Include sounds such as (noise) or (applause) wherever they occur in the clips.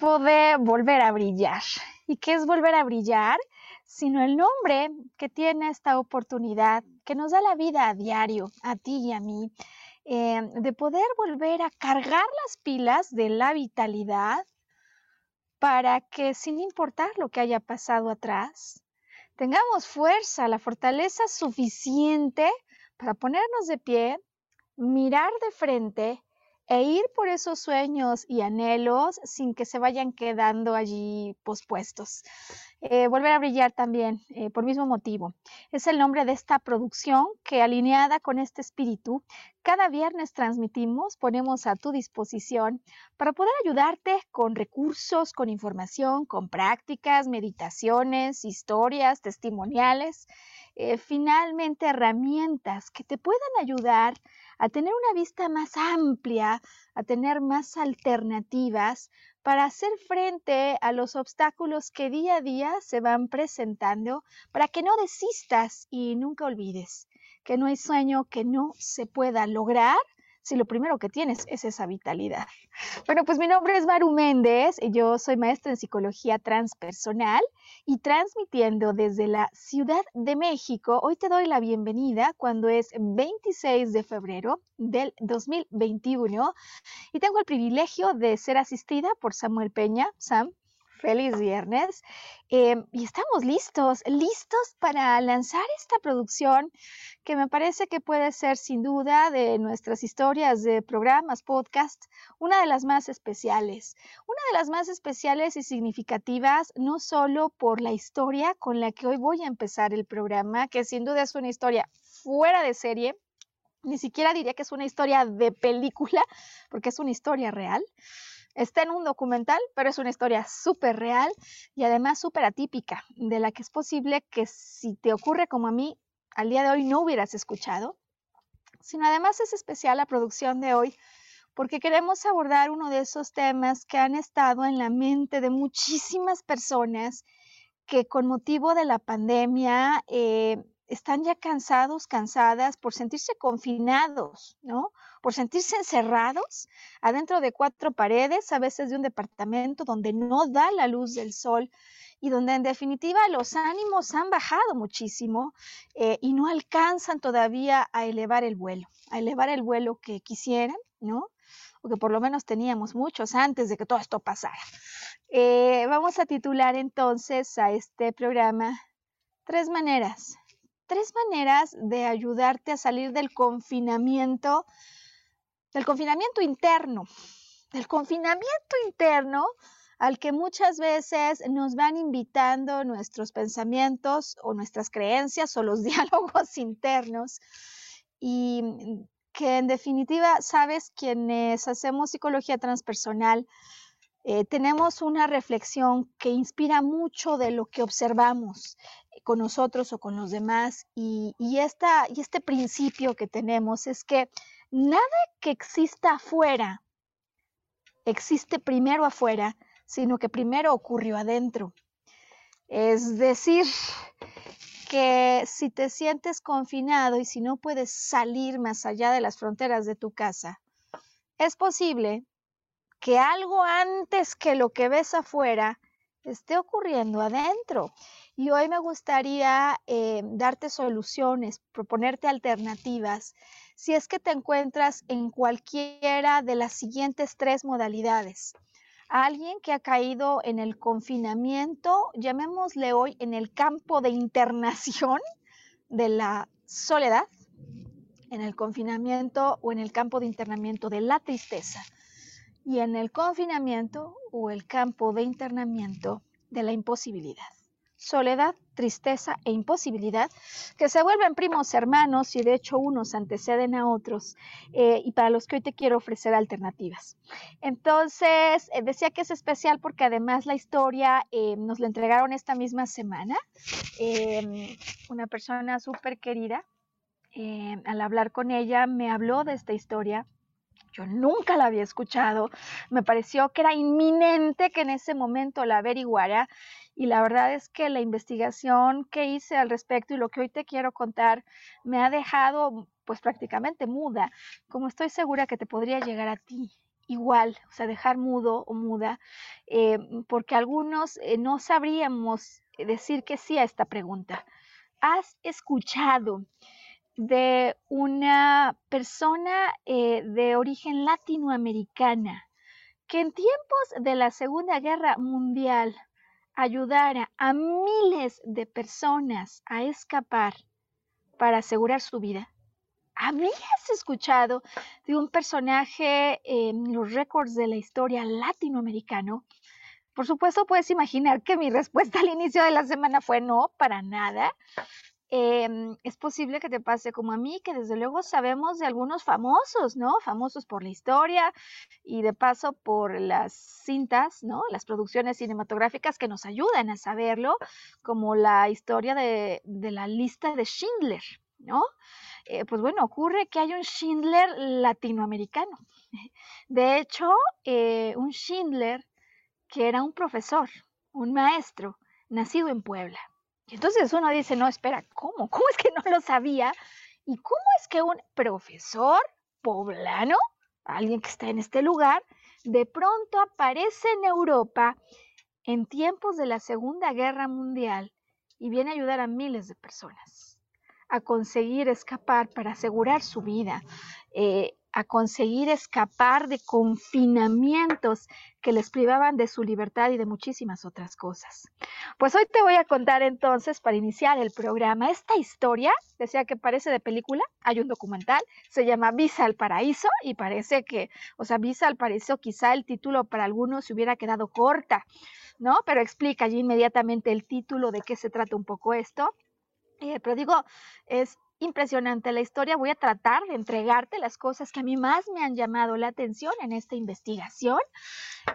Tiempo de volver a brillar. ¿Y qué es volver a brillar? Sino el nombre que tiene esta oportunidad, que nos da la vida a diario, a ti y a mí, eh, de poder volver a cargar las pilas de la vitalidad para que sin importar lo que haya pasado atrás, tengamos fuerza, la fortaleza suficiente para ponernos de pie, mirar de frente e ir por esos sueños y anhelos sin que se vayan quedando allí pospuestos. Eh, volver a brillar también, eh, por mismo motivo. Es el nombre de esta producción que alineada con este espíritu, cada viernes transmitimos, ponemos a tu disposición para poder ayudarte con recursos, con información, con prácticas, meditaciones, historias, testimoniales, eh, finalmente herramientas que te puedan ayudar tener una vista más amplia, a tener más alternativas para hacer frente a los obstáculos que día a día se van presentando, para que no desistas y nunca olvides que no hay sueño que no se pueda lograr si lo primero que tienes es esa vitalidad. Bueno, pues mi nombre es Maru Méndez, yo soy maestra en psicología transpersonal y transmitiendo desde la Ciudad de México. Hoy te doy la bienvenida cuando es 26 de febrero del 2021 y tengo el privilegio de ser asistida por Samuel Peña. Sam, Feliz viernes. Em, y estamos listos, listos para lanzar esta producción que me parece que puede ser sin duda de nuestras historias de programas, podcast, una de las más especiales. Una de las más especiales y significativas, no solo por la historia con la que hoy voy a empezar el programa, que sin duda es una historia fuera de serie, ni siquiera diría que es una historia de película, porque es una historia real. Está en un documental, pero es una historia súper real y además súper atípica, de la que es posible que si te ocurre como a mí, al día de hoy no hubieras escuchado. Sino además es especial la producción de hoy porque queremos abordar uno de esos temas que han estado en la mente de muchísimas personas que con motivo de la pandemia eh, están ya cansados, cansadas por sentirse confinados, ¿no? Por sentirse encerrados adentro de cuatro paredes, a veces de un departamento donde no da la luz del sol y donde en definitiva los ánimos han bajado muchísimo eh, y no alcanzan todavía a elevar el vuelo, a elevar el vuelo que quisieran, ¿no? O que por lo menos teníamos muchos antes de que todo esto pasara. Eh, vamos a titular entonces a este programa Tres maneras tres maneras de ayudarte a salir del confinamiento, del confinamiento interno, del confinamiento interno al que muchas veces nos van invitando nuestros pensamientos o nuestras creencias o los (laughs) diálogos internos y que en definitiva, sabes, quienes hacemos psicología transpersonal, eh, tenemos una reflexión que inspira mucho de lo que observamos con nosotros o con los demás. Y, y, y este principio que tenemos es que nada que exista afuera existe primero afuera, sino que primero ocurrió adentro. Es decir, que si te sientes confinado y si no puedes salir más allá de las fronteras de tu casa, es posible que algo antes que lo que ves afuera esté ocurriendo adentro. Y hoy me gustaría eh, darte soluciones, proponerte alternativas, si es que te encuentras en cualquiera de las siguientes tres modalidades. Alguien que ha caído en el confinamiento, llamémosle hoy en el campo de internación de la soledad, en el confinamiento o en el campo de internamiento de la tristeza y en el confinamiento o el campo de internamiento de la imposibilidad. Soledad, tristeza e imposibilidad, que se vuelven primos hermanos y de hecho unos anteceden a otros, eh, y para los que hoy te quiero ofrecer alternativas. Entonces, eh, decía que es especial porque además la historia eh, nos la entregaron esta misma semana, em, una persona súper querida. al hablar con ella me habló de esta historia yo nunca la había escuchado, me pareció que era inminente que en ese momento la averiguara y la verdad es que la investigación que hice al respecto y lo que hoy te quiero contar me ha dejado pues prácticamente muda, como estoy segura que te podría llegar a ti igual, o sea, dejar mudo o muda, eh, porque algunos eh, no sabríamos decir que sí a esta pregunta. ¿Has escuchado de una persona eh, de origen latinoamericana que en tiempos de la Segunda Guerra Mundial ayudara a miles de personas a escapar para asegurar su vida. ¿Habías escuchado de un personaje en los récords de la historia latinoamericano? Por supuesto, puedes imaginar que mi respuesta al inicio de la semana fue no, para nada. Em, es posible que te pase como a mí, que desde luego sabemos de algunos famosos, ¿no? Famosos por la historia y de paso por las cintas, ¿no? Las producciones cinematográficas que nos ayudan a saberlo, como la historia de, la lista de Schindler, ¿no? Eh, pues bueno, ocurre que hay un Schindler latinoamericano. (laughs) De hecho, eh, un Schindler que era un profesor, un maestro, nacido en Puebla. Y entonces uno dice, no, espera, ¿cómo? ¿Cómo es que no lo sabía? ¿Y cómo es que un profesor poblano, alguien que está en este lugar, de pronto aparece en Europa en tiempos de la Segunda Guerra Mundial y viene a ayudar a miles de personas a conseguir escapar para asegurar su vida? Eh, a conseguir escapar de confinamientos que les privaban de su libertad y de muchísimas otras cosas. Pues hoy te voy a contar entonces, para iniciar el programa, esta historia, decía que parece de película, hay un documental, se llama Visa al Paraíso y parece que, o sea, Visa al Paraíso, quizá el título para algunos se hubiera quedado corta, ¿no? Pero explica allí inmediatamente el título de qué se trata un poco esto. Eh, pero digo, es impresionante la historia. Voy a tratar de entregarte las cosas que a mí más me han llamado la atención en esta investigación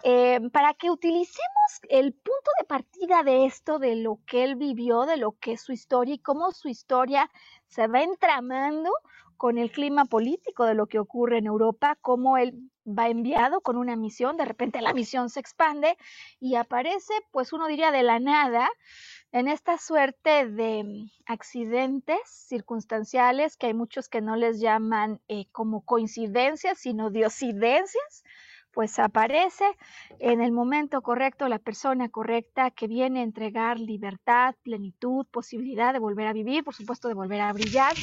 eh, para que utilicemos el punto de partida de esto, de lo que él vivió, de lo que es su historia y cómo su historia se va entramando con el clima político de lo que ocurre en Europa, cómo él va enviado con una misión, de repente la misión se expande y aparece, pues uno diría de la nada, en esta suerte de mm, accidentes circunstanciales que hay muchos que no les llaman eh, como coincidencias, sino diosidencias, pues aparece en el momento correcto la persona correcta que viene a entregar libertad, plenitud, posibilidad de volver a vivir, por supuesto de volver a brillar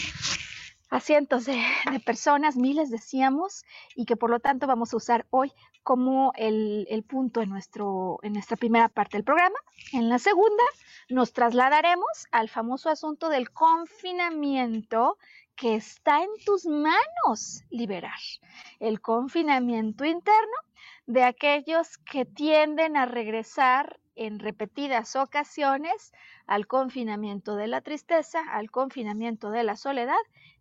a cientos (laughs) de, personas, miles decíamos, y que por lo tanto vamos a usar hoy como el, el punto en, nuestro, en nuestra primera parte del programa. En la segunda nos trasladaremos al famoso asunto del confinamiento que está en tus manos liberar. El confinamiento interno de aquellos que tienden a regresar en repetidas ocasiones al confinamiento de la tristeza, al confinamiento de la soledad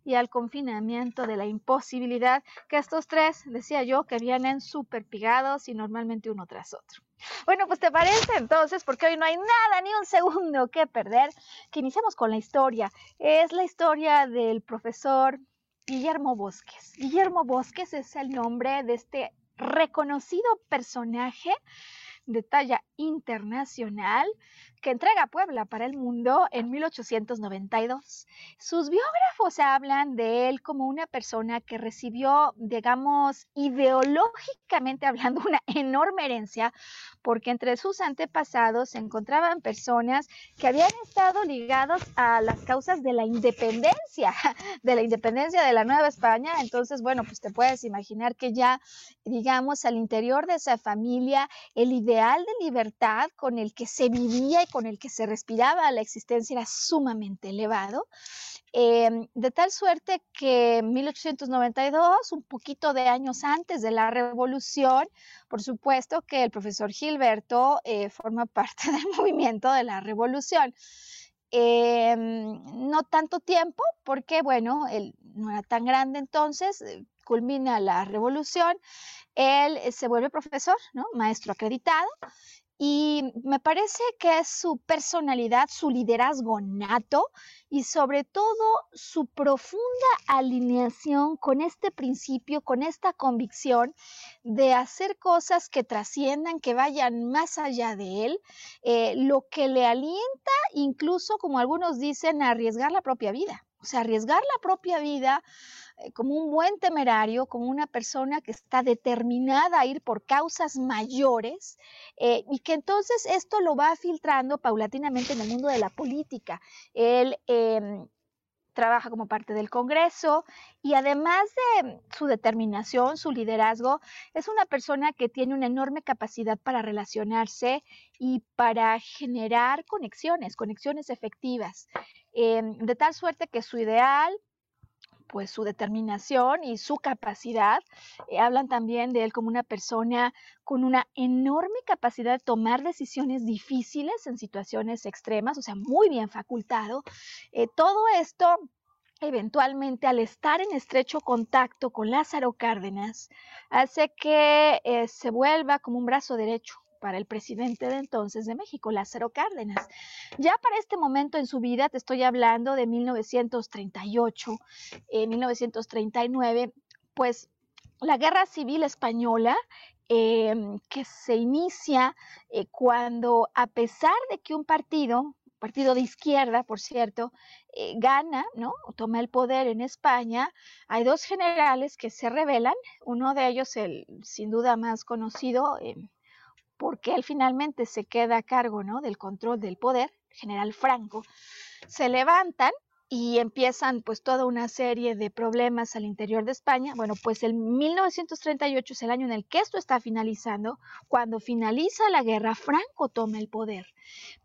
y al confinamiento de la imposibilidad, que estos tres, decía yo, que vienen súper pegados y normalmente uno tras otro. Bueno, pues te parece entonces, porque hoy no hay nada, ni un segundo que perder, que iniciamos con la historia. Es la historia del profesor Guillermo Bosques. Guillermo Bosques es el nombre de este reconocido personaje de talla internacional que entrega Puebla para el mundo en 1892. Sus biógrafos hablan de él como una persona que recibió, digamos, ideológicamente hablando, una enorme herencia, porque entre sus antepasados se encontraban personas que habían estado ligados a las causas de la independencia, (laughs) de la independencia de la Nueva España. Entonces, bueno, pues te puedes imaginar que ya, digamos, al interior de esa familia, el ideal de libertad con el que se vivía y con el que se respiraba la existencia era sumamente elevado, em, de tal suerte que en 1892, un poquito de años antes de la revolución, por supuesto que el profesor Gilberto eh, forma (laughs) parte del movimiento de la revolución. Em, no tanto tiempo, porque bueno, él no era tan grande entonces, eh, culmina la revolución, él eh, se vuelve profesor, ¿no? maestro acreditado, y me parece que es su personalidad, su liderazgo nato y sobre todo su profunda alineación con este principio, con esta convicción de hacer cosas que trasciendan, que vayan más allá de él, eh, lo que le alienta incluso, como algunos dicen, a arriesgar la propia vida. O sea, arriesgar la propia vida como un buen temerario, como una persona que está determinada a ir por causas mayores eh, y que entonces esto lo va filtrando paulatinamente en el mundo de la política. Él em, trabaja como parte del Congreso y además de su determinación, su liderazgo, es una persona que tiene una enorme capacidad para relacionarse y para generar conexiones, conexiones efectivas, em, de tal suerte que su ideal pues su determinación y su capacidad. Eh, hablan también de él como una persona con una enorme capacidad de tomar decisiones difíciles en situaciones extremas, o sea, muy bien facultado. Eh, todo esto eventualmente al estar en estrecho contacto con Lázaro Cárdenas, hace que eh, se vuelva como un brazo derecho para el presidente de entonces de México, Lázaro Cárdenas. Ya para este momento en su vida, te estoy hablando de 1938, 1939, pues la guerra civil española em, que se inicia eh, cuando, a pesar de que un partido, partido de izquierda, por cierto, eh, gana, ¿no? Toma el poder en España, hay dos generales que se rebelan, uno de ellos, el sin duda más conocido, em, porque él finalmente se queda a cargo ¿no? del control del poder, general Franco, se levantan y empiezan pues toda una serie de problemas al interior de España. Bueno, pues el 1938 es el año en el que esto está finalizando. Cuando finaliza la guerra, Franco toma el poder.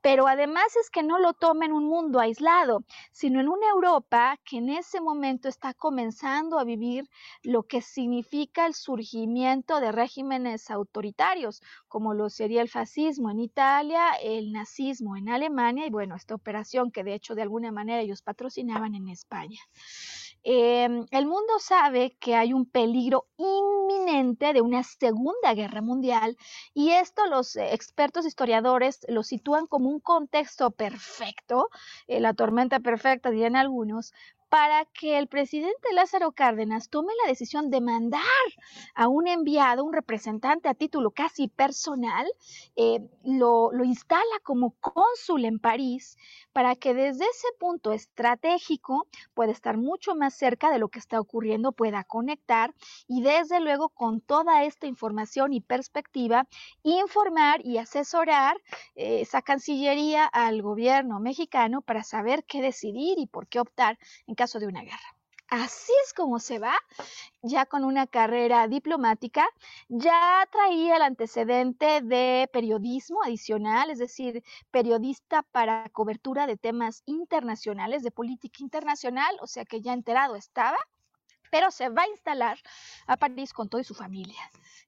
Pero además es que no lo toma en un mundo aislado, sino en una Europa que en ese momento está comenzando a vivir lo que significa el surgimiento de regímenes autoritarios, como lo sería el fascismo en Italia, el nazismo en Alemania y bueno, esta operación que de hecho de alguna manera ellos patrocinan en España. Em, el mundo sabe que hay un peligro inminente de una segunda guerra mundial y esto los eh, expertos historiadores lo sitúan como un contexto perfecto, eh, la tormenta perfecta dirían algunos, para que el presidente Lázaro Cárdenas tome la decisión de mandar a un enviado, un representante a título casi personal, eh, lo, instala como cónsul en París para que desde ese punto estratégico pueda estar mucho más cerca de lo que está ocurriendo, pueda conectar y desde luego con toda esta información y perspectiva informar y asesorar eh, esa Cancillería al gobierno mexicano para saber qué decidir y por qué optar caso de una guerra. Así es como se va, ya con una carrera diplomática, ya traía el antecedente de periodismo adicional, es decir, periodista para cobertura de temas internacionales, de política internacional, o sea que ya enterado estaba pero se va a instalar a París con toda su familia.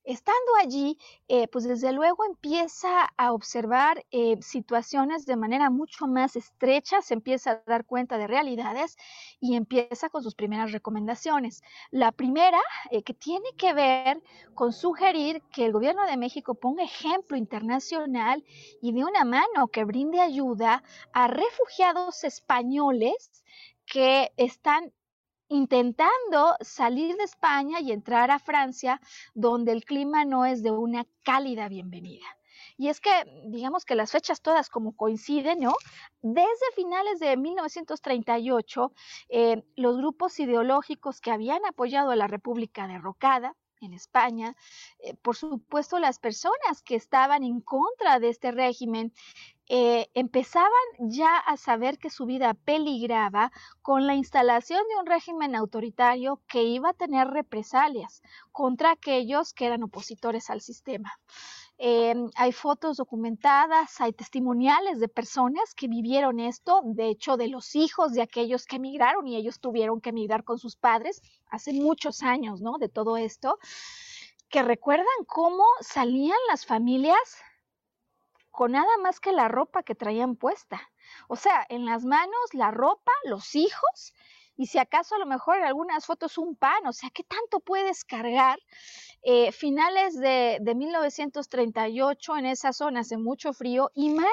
Estando allí, eh, pues desde luego empieza a observar eh, situaciones de manera mucho más estrecha, se empieza a dar cuenta de realidades y empieza con sus primeras recomendaciones. La primera, eh, que tiene que ver con sugerir que el gobierno de México ponga ejemplo internacional y de una mano que brinde ayuda a refugiados españoles que están intentando salir de España y entrar a Francia, donde el clima no es de una cálida bienvenida. Y es que, digamos que las fechas todas como coinciden, ¿no? Desde finales de 1938, eh, los grupos ideológicos que habían apoyado a la República derrocada, en España, eh, por supuesto las personas que estaban en contra de este régimen eh, empezaban ya a saber que su vida peligraba con la instalación de un régimen autoritario que iba a tener represalias contra aquellos que eran opositores al sistema. Eh, hay fotos documentadas, hay testimoniales de personas que vivieron esto, de hecho de los hijos de aquellos que emigraron y ellos tuvieron que emigrar con sus padres hace muchos años, ¿no? De todo esto, que recuerdan cómo salían las familias con nada más que la ropa que traían puesta. O sea, en las manos la ropa, los hijos y si acaso a lo mejor en algunas fotos un pan, o sea, ¿qué tanto puedes cargar? Eh, finales de, de, 1938 en esa zona hace mucho frío y más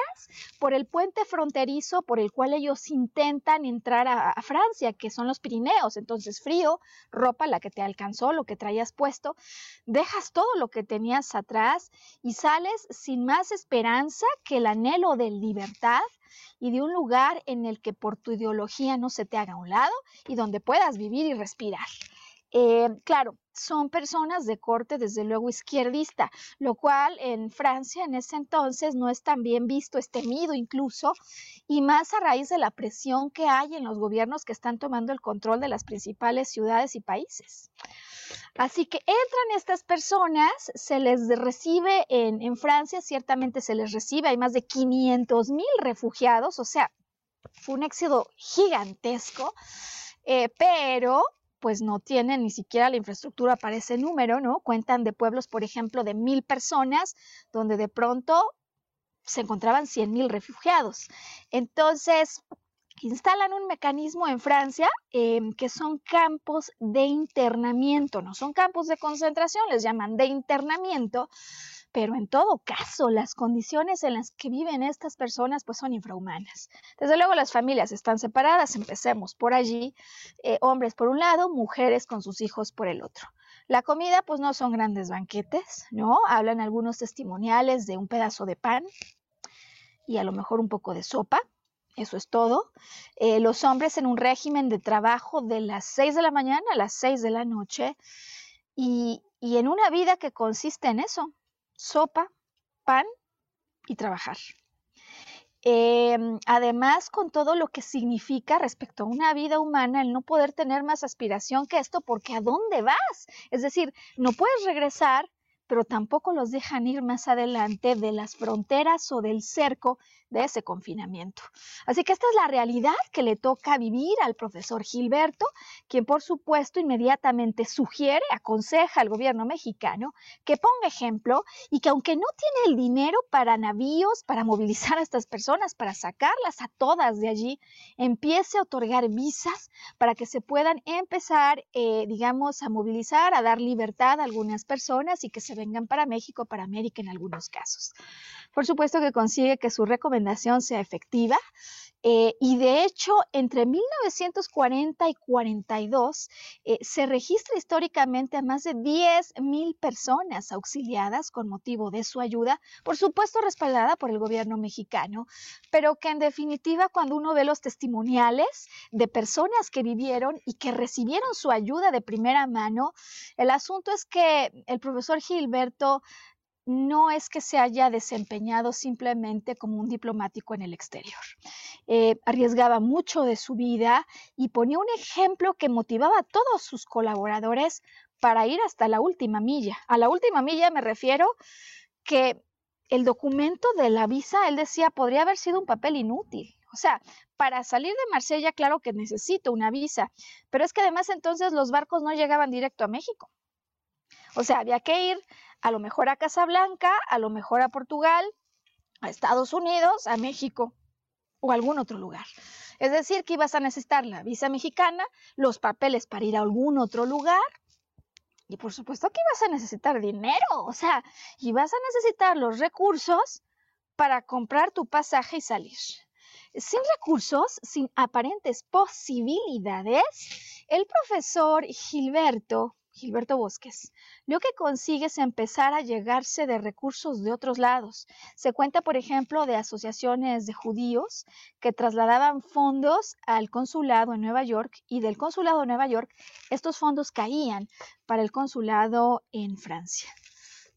por el puente fronterizo por el cual ellos intentan entrar a, a, Francia, que son los Pirineos. Entonces frío, ropa, la que te alcanzó, lo que traías puesto, dejas todo lo que tenías atrás y sales sin más esperanza que el anhelo de libertad y de un lugar en el que por tu ideología no se te haga a un lado y donde puedas vivir y respirar. Eh, claro, son personas de corte desde luego izquierdista, lo cual en Francia en ese entonces no es tan bien visto, es temido incluso, y más a raíz de la presión que hay en los gobiernos que están tomando el control de las principales ciudades y países. Así que entran estas personas, se les recibe en, en Francia, ciertamente se les recibe, hay más de 500 mil refugiados, o sea, un éxodo gigantesco, eh, pero pues no tienen ni siquiera la infraestructura para ese número, ¿no? Cuentan de pueblos, por ejemplo, de mil personas, donde de pronto se encontraban 100 mil refugiados. Entonces, instalan un mecanismo en Francia eh, que son campos de internamiento, no son campos de concentración, les llaman de internamiento, pero en todo caso las condiciones en las que viven estas personas pues son infrahumanas. Desde luego las familias están separadas, empecemos por allí, eh, hombres por un lado, mujeres con sus hijos por el otro. La comida pues no son grandes banquetes, ¿no? Hablan algunos testimoniales de un pedazo de pan y a lo mejor un poco de sopa, eso es todo. Eh, los hombres en un régimen de trabajo de las 6 de la mañana a las 6 de la noche y, y en una vida que consiste en eso, sopa, pan y trabajar. Eh, además, con todo lo que significa respecto a una vida humana el no poder tener más aspiración que esto, porque ¿a dónde vas? Es decir, no puedes regresar, pero tampoco los dejan ir más adelante de las fronteras o del cerco de ese confinamiento. Así que esta es la realidad que le toca vivir al profesor Gilberto, quien por supuesto inmediatamente sugiere, aconseja al gobierno mexicano que ponga ejemplo y que aunque no tiene el dinero para navíos, para movilizar a estas personas, para sacarlas a todas de allí, empiece a otorgar visas para que se puedan empezar, eh, digamos, a movilizar, a dar libertad a algunas personas y que se vengan para México, para América en algunos casos. Por supuesto que consigue que su recomendación sea efectiva eh, y de hecho entre 1940 y 42 eh, se registra históricamente a más de 10 mil personas auxiliadas con motivo de su ayuda, por supuesto respaldada por el gobierno mexicano, pero que en definitiva cuando uno ve los testimoniales de personas que vivieron y que recibieron su ayuda de primera mano, el asunto es que el profesor Gilberto no es que se haya desempeñado simplemente como un diplomático en el exterior. Eh, arriesgaba mucho de su vida y ponía un ejemplo que motivaba a todos sus colaboradores para ir hasta la última milla. A la última milla me refiero que el documento de la visa, él decía, podría haber sido un papel inútil. O sea, para salir de Marsella, claro que necesito una visa, pero es que además entonces los barcos no llegaban directo a México. O sea, había que ir a lo mejor a Casablanca, a lo mejor a Portugal, a Estados Unidos, a México o algún otro lugar. Es decir, que ibas a necesitar la visa mexicana, los papeles para ir a algún otro lugar y por supuesto que ibas a necesitar dinero, o sea, ibas a necesitar los recursos para comprar tu pasaje y salir. Sin recursos, sin aparentes posibilidades, el profesor Gilberto Gilberto Bosques, lo que consigue es empezar a llegarse de recursos de otros lados. Se cuenta, por ejemplo, de asociaciones de judíos que trasladaban fondos al consulado en Nueva York y del consulado de Nueva York estos fondos caían para el consulado en Francia.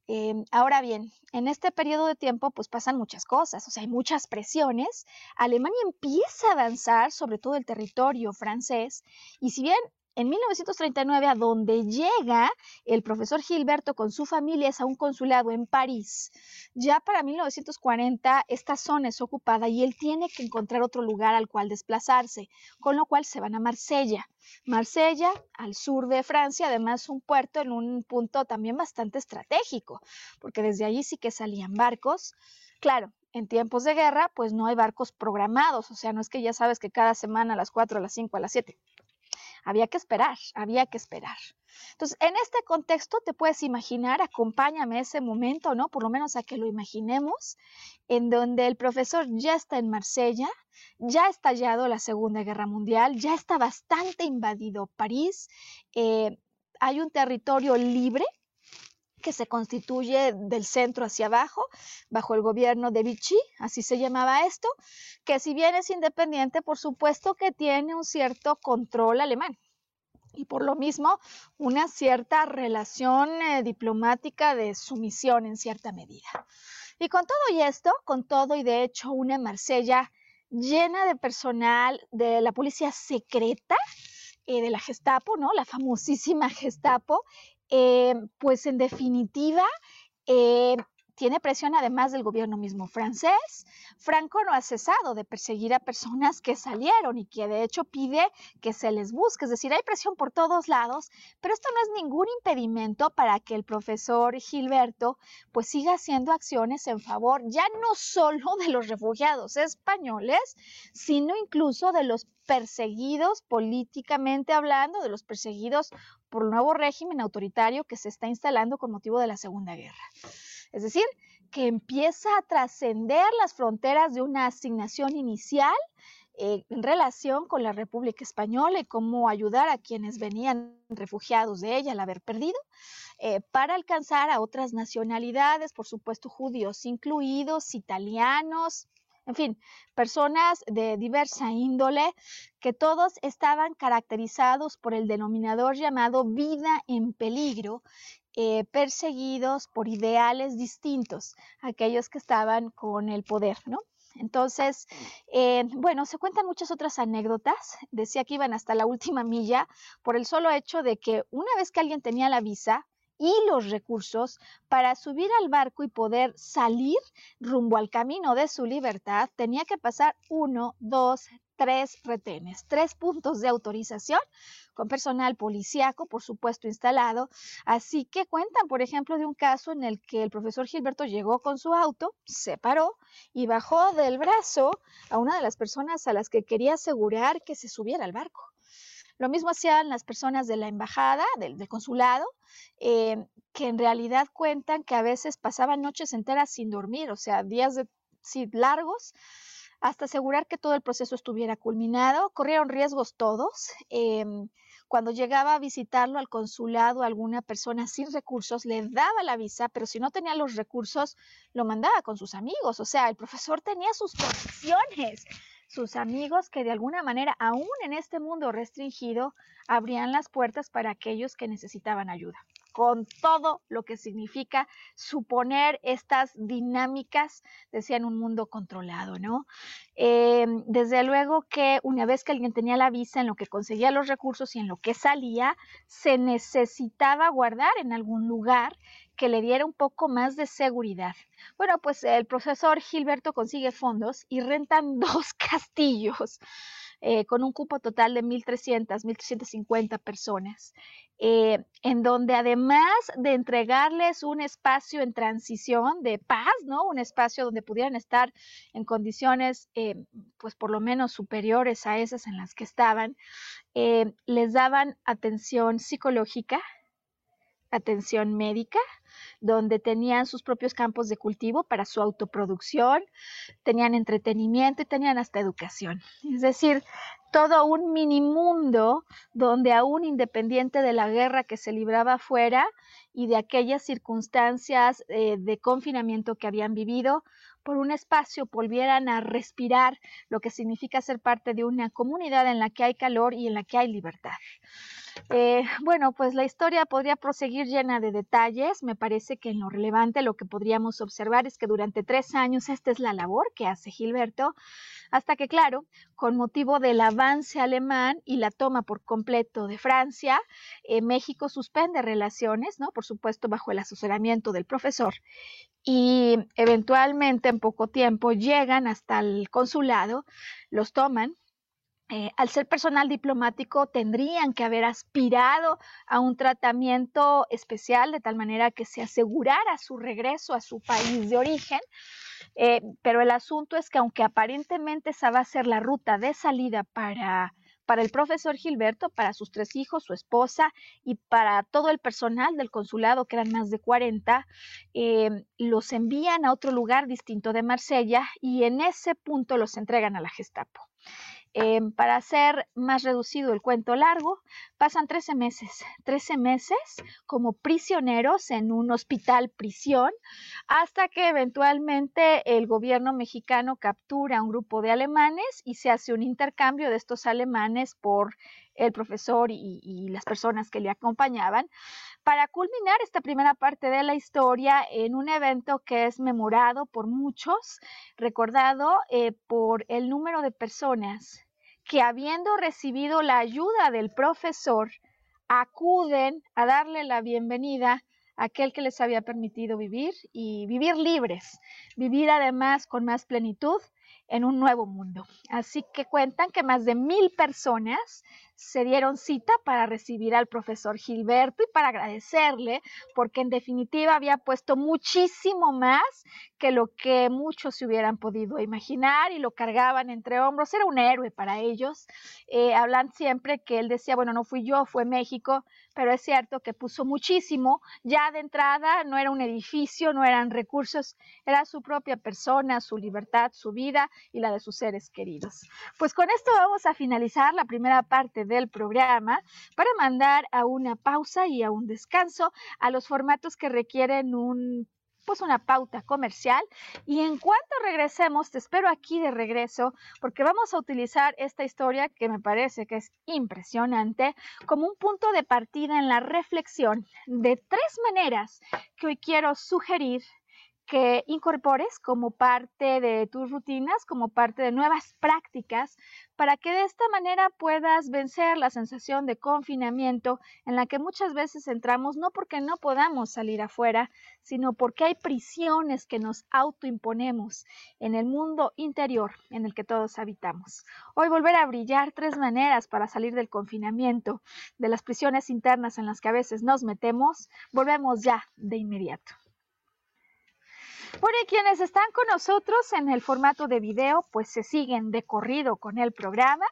Em, ahora bien, en este periodo de tiempo pues pasan muchas cosas, o sea, hay muchas presiones. Alemania empieza a avanzar sobre todo el territorio francés y si bien en 1939, a donde llega el profesor Gilberto con su familia es a un consulado en París. Ya para 1940 esta zona es ocupada y él tiene que encontrar otro lugar al cual desplazarse, con lo cual se van a Marsella. Marsella, al sur de Francia, además un puerto en un punto también bastante estratégico, porque desde allí sí que salían barcos. Claro, en tiempos de guerra, pues no hay barcos programados, o sea, no es que ya sabes que cada semana a las 4, a las 5, a las 7 había que esperar, había que esperar. Entonces, en este contexto te puedes imaginar, acompáñame ese momento, ¿no? Por lo menos a que lo imaginemos, en donde el profesor ya está en Marsella, ya ha estallado la Segunda Guerra Mundial, ya está bastante invadido París, eh, hay un territorio libre que se constituye del centro hacia abajo, bajo el gobierno de Vichy, así se llamaba esto, que si bien es independiente, por supuesto que tiene un cierto control alemán y por lo mismo una cierta relación eh, diplomática de sumisión en cierta medida. Y con todo y esto, con todo y de hecho una Marsella llena de personal de la policía secreta, eh, de la Gestapo, ¿no? La famosísima Gestapo, eh, pues en definitiva, eh, tiene presión además del gobierno mismo francés. Franco no ha cesado de perseguir a personas que salieron y que de hecho pide que se les busque. Es decir, hay presión por todos lados, pero esto no es ningún impedimento para que el profesor Gilberto pues siga haciendo acciones en favor ya no solo de los refugiados españoles, sino incluso de los perseguidos políticamente hablando, de los perseguidos por el nuevo régimen autoritario que se está instalando con motivo de la Segunda Guerra. Es decir, que empieza a trascender las fronteras de una asignación inicial eh, en relación con la República Española y cómo ayudar a quienes venían refugiados de ella al haber perdido, eh, para alcanzar a otras nacionalidades, por supuesto judíos incluidos, italianos, en fin, personas de diversa índole que todos estaban caracterizados por el denominador llamado vida en peligro, eh, perseguidos por ideales distintos a aquellos que estaban con el poder, ¿no? Entonces, eh, bueno, se cuentan muchas otras anécdotas. Decía que iban hasta la última milla por el solo hecho de que una vez que alguien tenía la visa, y los recursos para subir al barco y poder salir rumbo al camino de su libertad, tenía que pasar uno, dos, tres retenes, tres puntos de autorización con personal policíaco, por supuesto, instalado. Así que cuentan, por ejemplo, de un caso en el que el profesor Gilberto llegó con su auto, se paró y bajó del brazo a una de las personas a las que quería asegurar que se subiera al barco. Lo mismo hacían las personas de la embajada, del, consulado, eh, que en realidad cuentan que a veces pasaban noches enteras sin dormir, o sea, días de, largos, hasta asegurar que todo el proceso estuviera culminado. Corrieron riesgos todos. Em, cuando llegaba a visitarlo al consulado alguna persona sin recursos, le daba la visa, pero si no tenía los recursos, lo mandaba con sus amigos. O sea, el profesor tenía sus condiciones sus amigos que de alguna manera, aún en este mundo restringido, abrían las puertas para aquellos que necesitaban ayuda con todo lo que significa suponer estas dinámicas, decía, en un mundo controlado, ¿no? Eh, desde luego que una vez que alguien tenía la visa, en lo que conseguía los recursos y en lo que salía, se necesitaba guardar en algún lugar que le diera un poco más de seguridad. Bueno, pues el profesor Gilberto consigue fondos y rentan (laughs) dos castillos. Eh, con un cupo total de 1.300, 1.350 personas, eh, en donde además de entregarles un espacio en transición de paz, ¿no? Un espacio donde pudieran estar en condiciones, eh, pues por lo menos superiores a esas en las que estaban, les daban atención psicológica, atención médica, donde tenían sus propios campos de cultivo para su autoproducción, tenían entretenimiento y tenían hasta educación. Es decir, todo un mini mundo donde aún independiente de la guerra que se libraba afuera y de aquellas circunstancias eh, de confinamiento que habían vivido, por un espacio volvieran a respirar lo que significa ser parte de una comunidad en la que hay calor y en la que hay libertad. Eh, bueno, pues la historia podría proseguir llena de detalles. Me parece que en lo relevante lo que podríamos observar es que durante tres años esta es la labor que hace Gilberto, hasta que, claro, con motivo del avance alemán y la toma por completo de Francia, eh, México suspende relaciones, ¿no? Por supuesto, bajo el asesoramiento del profesor. Y eventualmente, en poco tiempo, llegan hasta el consulado, los toman eh, al ser personal diplomático tendrían que haber aspirado a un tratamiento especial de tal manera que se asegurara su regreso a su país de origen. Eh, pero el asunto es que aunque aparentemente esa va a ser la ruta de salida para, para el profesor Gilberto, para sus tres hijos, su esposa y para todo el personal del consulado, que eran más de 40, eh, los envían a otro lugar distinto de Marsella y en ese punto los entregan a la Gestapo. Em, para hacer más reducido el cuento largo, pasan 13 meses, 13 meses como prisioneros en un hospital prisión, hasta que eventualmente el gobierno mexicano captura a un grupo de alemanes y se hace un intercambio de estos alemanes por el profesor y, las personas que le acompañaban, para culminar esta primera parte de la historia en un evento que es memorado por muchos, recordado eh, por el número de personas que habiendo recibido la ayuda del profesor, acuden a darle la bienvenida a aquel que les había permitido vivir y vivir libres, vivir además con más plenitud en un nuevo mundo. Así que cuentan que más de mil personas se dieron cita para recibir al profesor Gilberto y para agradecerle, porque en definitiva había puesto muchísimo más que lo que muchos se hubieran podido imaginar y lo cargaban entre hombros. Era un héroe para ellos. Eh, hablan siempre que él decía, bueno, no fui yo, fue México, pero es cierto que puso muchísimo. Ya de entrada no era un edificio, no eran recursos, era su propia persona, su libertad, su vida y la de sus seres queridos. Pues con esto vamos a finalizar la primera parte del programa para mandar a una pausa y a un descanso a los formatos que requieren un pues una pauta comercial. Y en cuanto regresemos, te espero aquí de regreso porque vamos a utilizar esta historia que me parece que es impresionante como un punto de partida en la reflexión de tres maneras que hoy quiero sugerir que incorpores como parte de tus rutinas, como parte de nuevas prácticas, para que de esta manera puedas vencer la sensación de confinamiento en la que muchas veces entramos no porque no podamos salir afuera, sino porque hay prisiones que nos autoimponemos en el mundo interior en el que todos habitamos. Hoy volver a brillar tres maneras para salir del confinamiento, de las prisiones internas en las que a veces nos metemos, volvemos ya de inmediato. Bueno, y quienes están con nosotros en el formato de video, pues se siguen de corrido con el programa.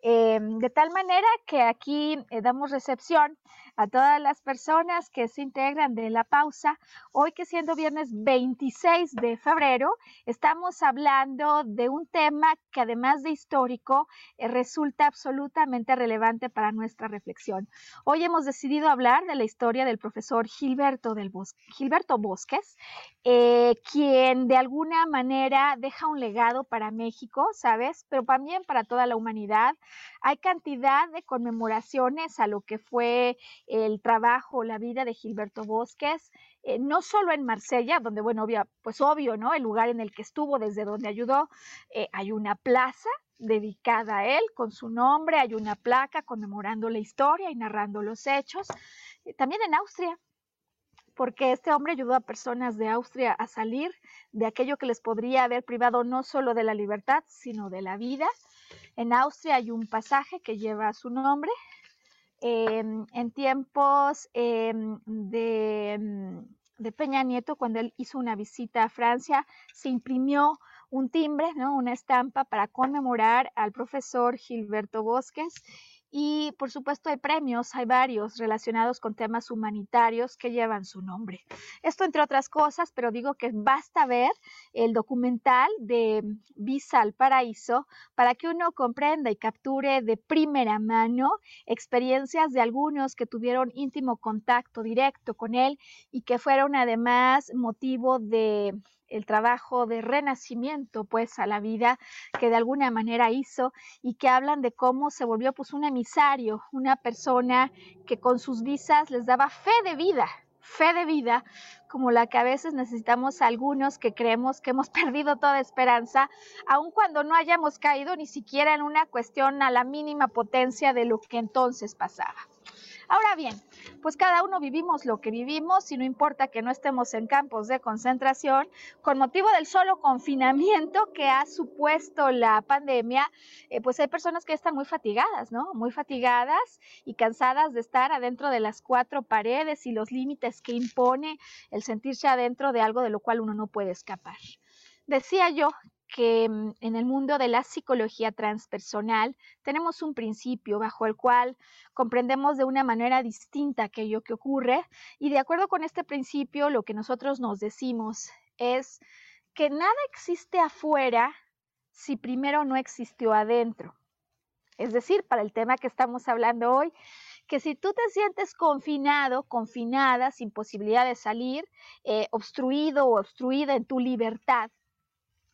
Em, de tal manera que aquí eh, damos recepción a todas las personas que se integran de la pausa. Hoy que siendo viernes 26 de febrero, estamos hablando de un tema que además de histórico eh, resulta absolutamente relevante para nuestra reflexión. Hoy hemos decidido hablar de la historia del profesor Gilberto, del Gilberto Bosques, eh, quien de alguna manera deja un legado para México, ¿sabes? Pero también para toda la humanidad hay cantidad de conmemoraciones a lo que fue el trabajo, la vida de Gilberto Bosques, eh, no solo en Marsella, donde, bueno, pues obvio, ¿no? El lugar en el que estuvo, desde donde ayudó, eh, hay una plaza dedicada a él con su nombre, hay una placa conmemorando la historia y narrando los hechos. Eh, también en Austria, porque este hombre ayudó a personas de Austria a salir de aquello que les podría haber privado no solo de la libertad, sino de la vida. En Austria hay un pasaje que lleva su nombre. Em, en tiempos em, em, de, Peña Nieto, cuando él hizo una visita a Francia, se imprimió un timbre, ¿no? una estampa para conmemorar al profesor Gilberto Bosques y por supuesto hay premios, hay varios relacionados con temas humanitarios que llevan su nombre. Esto entre otras cosas, pero digo que basta ver el documental de Visa al Paraíso para que uno comprenda y capture de primera mano experiencias de algunos que tuvieron íntimo contacto directo con él y que fueron además motivo de el trabajo de renacimiento pues a la vida que de alguna manera hizo y que hablan de cómo se volvió pues un emisario, una persona que con sus visas les daba fe de vida, fe de vida como la que a veces necesitamos algunos que creemos que hemos (laughs) perdido toda esperanza, aun cuando no hayamos caído ni siquiera en una cuestión a la mínima potencia de lo que entonces pasaba. Ahora bien, pues cada uno vivimos lo que vivimos y no importa que no estemos en campos de concentración, con motivo del solo confinamiento que ha supuesto la pandemia, eh, pues hay personas que están muy fatigadas, ¿no? Muy fatigadas y cansadas de estar adentro de las cuatro paredes y los límites que impone el sentirse adentro de algo de lo cual uno no puede escapar. Decía yo que mm, en el mundo de la psicología transpersonal tenemos un principio bajo el cual comprendemos de una manera distinta aquello que ocurre y de acuerdo con este principio lo que nosotros nos decimos es que nada existe afuera si primero no existió adentro. Es decir, para el tema que estamos hablando hoy, que si tú te sientes confinado, confinada, sin posibilidad de salir, eh, obstruido o obstruida en tu libertad,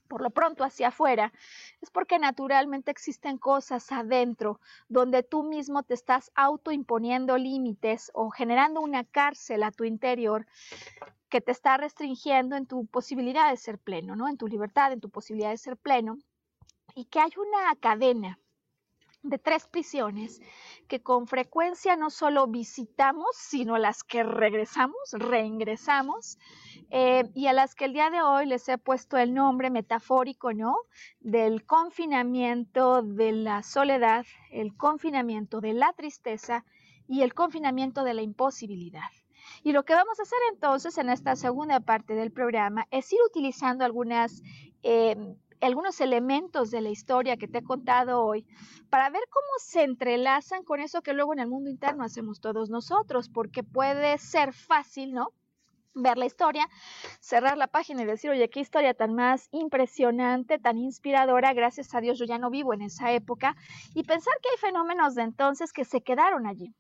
por lo pronto hacia afuera, es porque naturalmente existen cosas adentro donde tú mismo te estás autoimponiendo límites o generando una cárcel a tu interior que te está restringiendo en tu posibilidad de ser pleno, ¿no? En tu libertad, en tu posibilidad de ser pleno y que hay una cadena de tres prisiones que con frecuencia no solo visitamos, sino las que regresamos, reingresamos, eh, y a las que el día de hoy les he puesto el nombre metafórico, ¿no? Del confinamiento de la soledad, el confinamiento de la tristeza y el confinamiento de la imposibilidad. Y lo que vamos a hacer entonces en esta segunda parte del programa es ir utilizando algunas eh, algunos elementos de la historia que te he contado hoy para ver cómo se entrelazan con eso que luego en el mundo interno hacemos todos nosotros, porque puede ser fácil, ¿no? ver la historia, cerrar la página y decir, oye, qué historia tan más impresionante, tan inspiradora, gracias a Dios yo ya no vivo en esa época, y pensar que hay fenómenos de entonces que se quedaron allí.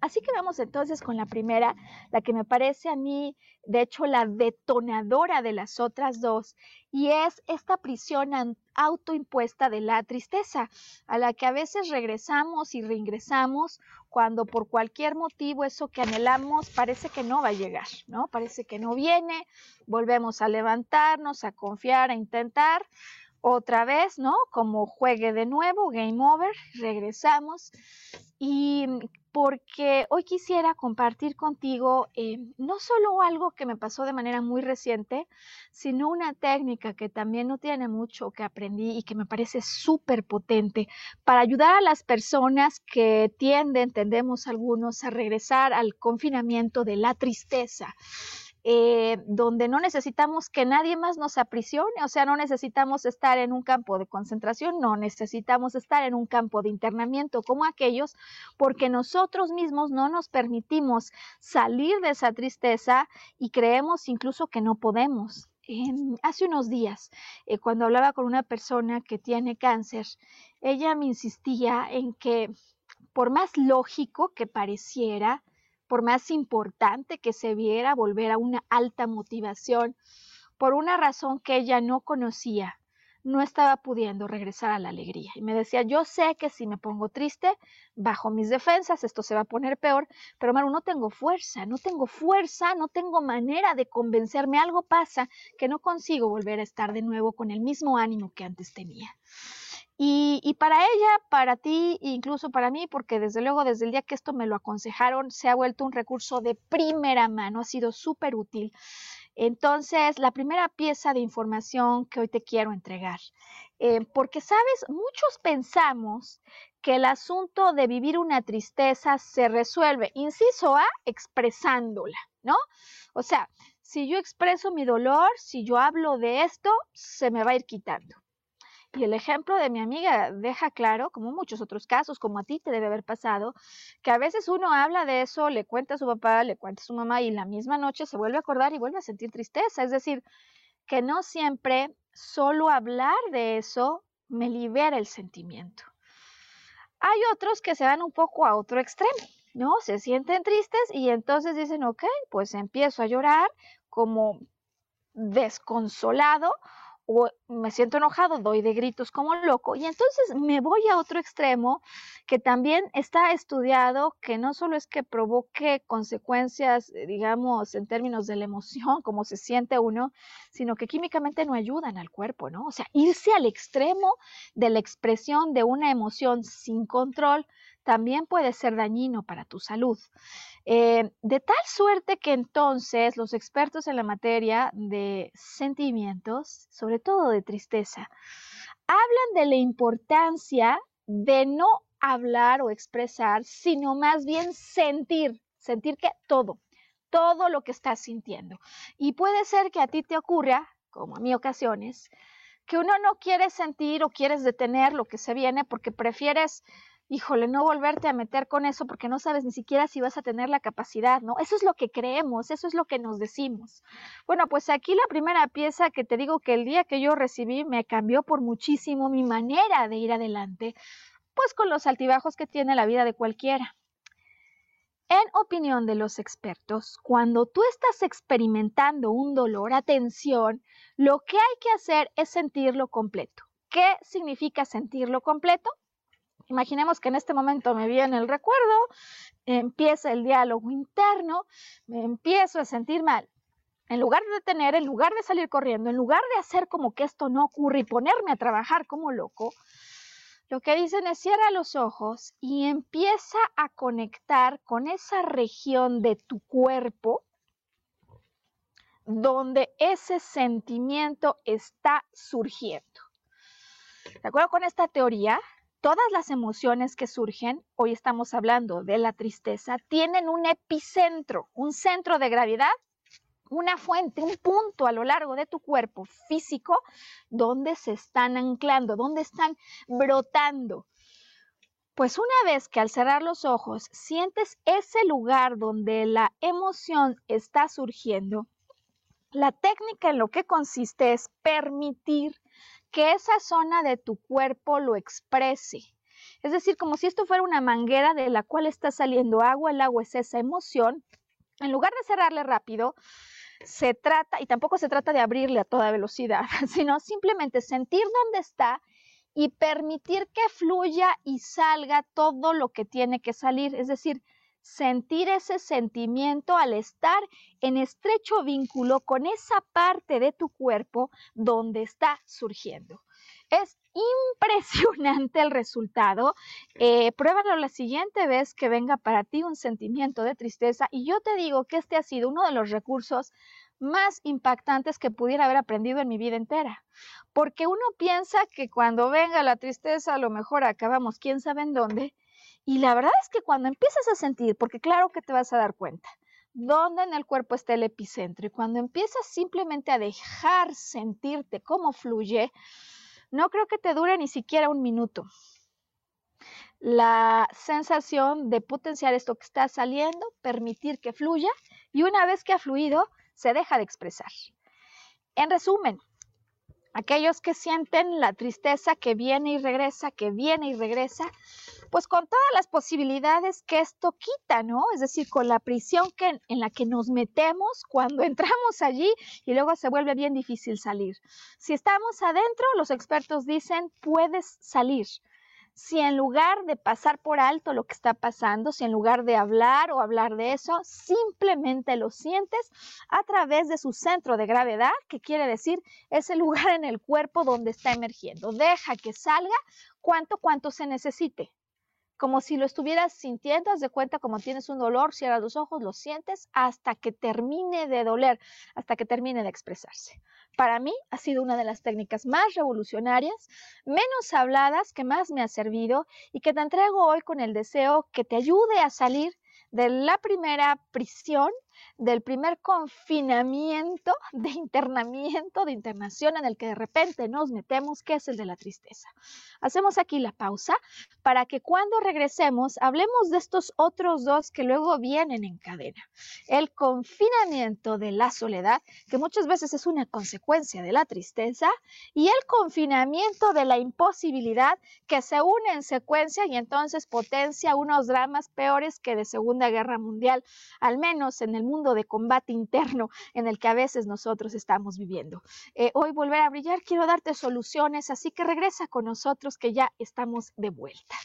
Así que vamos entonces con la primera, la que me parece a mí, de hecho, la detonadora de las otras dos, y es esta prisión autoimpuesta de la tristeza, a la que a veces regresamos y reingresamos cuando por cualquier motivo eso que anhelamos parece que no va a llegar, ¿no? Parece que no viene, volvemos a levantarnos, a confiar, a intentar, otra vez, ¿no? Como juegue de nuevo, game over, regresamos. Y porque hoy quisiera compartir contigo eh, no solo algo que me pasó de manera muy reciente, sino una técnica que también no tiene mucho que aprendí y que me parece súper potente para ayudar a las personas que tienden, tendemos algunos, a regresar al confinamiento de la tristeza. Eh, donde no necesitamos que nadie más nos aprisione, o sea, no necesitamos estar en un campo de concentración, no necesitamos estar en un campo de internamiento como aquellos, porque nosotros mismos no nos permitimos salir de esa tristeza y creemos incluso que no podemos. hace unos días, eh, cuando hablaba con una persona que tiene cáncer, ella me insistía en que por más lógico que pareciera, por más importante que se viera volver a una alta motivación, por una razón que ella no conocía, no estaba pudiendo regresar a la alegría. Y me decía, yo sé que si me pongo triste, bajo mis defensas, esto se va a poner peor, pero Maru, no tengo fuerza, no tengo fuerza, no tengo manera de convencerme, algo pasa que no consigo volver a estar de nuevo con el mismo ánimo que antes tenía. Y, para ella, para ti, incluso para mí, porque desde luego desde el día que esto me lo aconsejaron, se ha vuelto un recurso de primera mano, ha sido súper útil. Entonces, la primera pieza de información que hoy te quiero entregar, eh, porque sabes, muchos pensamos que el asunto de vivir una tristeza se resuelve, inciso A, expresándola, ¿no? O sea, si yo expreso mi dolor, si yo hablo de esto, se me va a ir quitando. Y el ejemplo de mi amiga deja claro, como muchos otros casos, como a ti te debe haber pasado, que a veces uno habla de eso, le cuenta a su papá, le cuenta a su mamá y la misma noche se vuelve a acordar y vuelve a sentir tristeza. Es decir, que no siempre solo hablar de eso me libera el sentimiento. Hay otros que se van un poco a otro extremo, ¿no? Se sienten tristes y entonces dicen, ok, pues empiezo a llorar como desconsolado o me siento enojado, doy de gritos como loco y entonces me voy a otro extremo que también está estudiado que no solo es que provoque consecuencias, eh, digamos, en términos de la emoción, como se siente uno, sino que químicamente no ayudan al cuerpo, ¿no? O sea, irse al extremo de la expresión de una emoción sin control también puede ser dañino para tu salud. Eh, de tal suerte que entonces los expertos en la materia de sentimientos, sobre todo de tristeza, hablan de la importancia de no hablar o expresar, sino más bien sentir, sentir que todo, todo lo que estás sintiendo. Y puede ser que a ti te ocurra, como a mí ocasiones, que uno no quiere sentir o quieres detener lo que se viene porque prefieres híjole, no volverte a meter con eso porque no sabes ni siquiera si vas a tener la capacidad, ¿no? Eso es lo que creemos, eso es lo que nos decimos. Bueno, pues aquí la primera pieza que te digo que el día que yo recibí me cambió por muchísimo mi manera de ir adelante, pues con los altibajos que tiene la vida de cualquiera. En opinión de los expertos, cuando tú estás experimentando un dolor, atención, lo que hay que hacer es sentirlo completo. ¿Qué significa sentirlo completo? Imaginemos que en este momento me viene el recuerdo, empieza el diálogo interno, me empiezo a sentir mal. En lugar de detener, en lugar de salir corriendo, en lugar de hacer como que esto no ocurre y ponerme a trabajar como loco, lo que dicen es cierra los ojos y empieza a conectar con esa región de tu cuerpo donde ese sentimiento está surgiendo. De acuerdo con esta teoría, todas las emociones que surgen, hoy estamos hablando de la tristeza, tienen un epicentro, un centro de gravedad, una fuente, un punto a lo largo de tu cuerpo físico donde se están anclando, donde están brotando. Pues una vez que al cerrar los ojos sientes ese lugar donde la emoción está surgiendo, la técnica en lo que consiste es permitir que esa zona de tu cuerpo lo exprese. Es decir, como si esto fuera una manguera de la cual está saliendo agua, el agua es esa emoción. En lugar de cerrarle rápido, se trata, y tampoco se trata de abrirle a toda velocidad, (laughs) sino simplemente sentir dónde está y permitir que fluya y salga todo lo que tiene que salir. Es decir, sentir ese sentimiento al estar en estrecho vínculo con esa parte de tu cuerpo donde está surgiendo. Es impresionante el resultado. Eh, pruébalo la siguiente vez que venga para ti un sentimiento de tristeza y yo te digo que este ha sido uno de los recursos más impactantes que pudiera haber aprendido en mi vida entera. Porque uno piensa que cuando venga la tristeza a lo mejor acabamos quién sabe en dónde y la verdad es que cuando empiezas a sentir, porque claro que te vas a dar cuenta, dónde en el cuerpo está el epicentro y cuando empiezas simplemente a dejar sentirte cómo fluye, no creo que te dure ni siquiera un minuto. La sensación de potenciar esto que está saliendo, permitir que fluya y una vez que ha fluido, se deja de expresar. En resumen, aquellos que sienten la tristeza que viene y regresa, que viene y regresa, pues con todas las posibilidades que esto quita, ¿no? Es decir, con la prisión que, en la que nos metemos cuando (laughs) entramos allí y luego se vuelve bien difícil salir. Si estamos adentro, los expertos dicen, puedes salir si en lugar de pasar por alto lo que está pasando, si en lugar de hablar o hablar de eso, simplemente lo sientes a través de su centro de gravedad, que quiere decir es el lugar en el cuerpo donde está emergiendo. Deja que salga cuanto, cuanto se necesite como si lo estuvieras sintiendo, haz de cuenta como tienes un dolor, cierras los ojos, lo sientes hasta que termine de doler, hasta que termine de expresarse. Para mí ha sido una de las técnicas más revolucionarias, menos habladas, que más me ha servido y que te entrego hoy con el deseo que te ayude a salir de la primera prisión del primer confinamiento, (laughs) de internamiento, de internación en el que de repente nos metemos, que es el de la tristeza. Hacemos aquí la pausa para que cuando regresemos hablemos de estos otros dos que luego vienen en cadena. El confinamiento de la soledad, que muchas veces es una consecuencia de la tristeza, y el confinamiento de la imposibilidad que se une en secuencia y entonces potencia unos dramas peores que de Segunda Guerra Mundial, al menos en el mundo de combate interno en el que a veces nosotros estamos viviendo. Eh, hoy volver a brillar, quiero darte soluciones, así que regresa con nosotros que ya estamos de vuelta.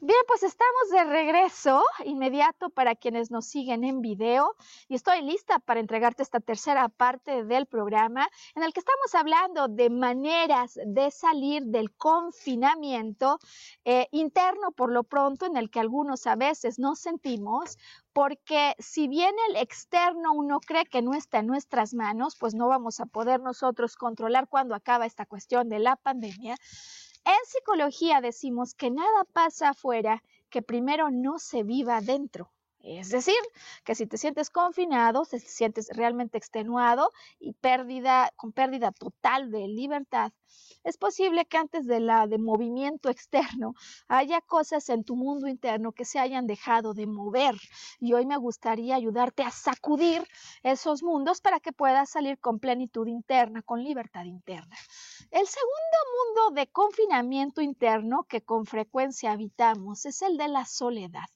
Bien, pues estamos de regreso inmediato para quienes nos siguen en video y estoy lista para entregarte esta tercera parte del programa en el que estamos hablando de maneras de salir del confinamiento eh, interno por lo pronto en el que algunos a veces nos sentimos porque si bien el externo uno cree que no está en nuestras manos, pues no vamos a poder nosotros controlar cuando acaba esta cuestión de la pandemia. En psicología decimos que nada pasa afuera que primero no se viva dentro. Es decir, que si te sientes confinado, te sientes realmente extenuado y pérdida, con pérdida total de libertad, es posible que antes de la de movimiento (laughs) externo haya cosas en tu mundo interno que se hayan dejado de mover. Y hoy me gustaría ayudarte a sacudir esos mundos para que puedas salir con plenitud interna, con libertad interna. El segundo mundo de confinamiento interno que con frecuencia habitamos es el de la soledad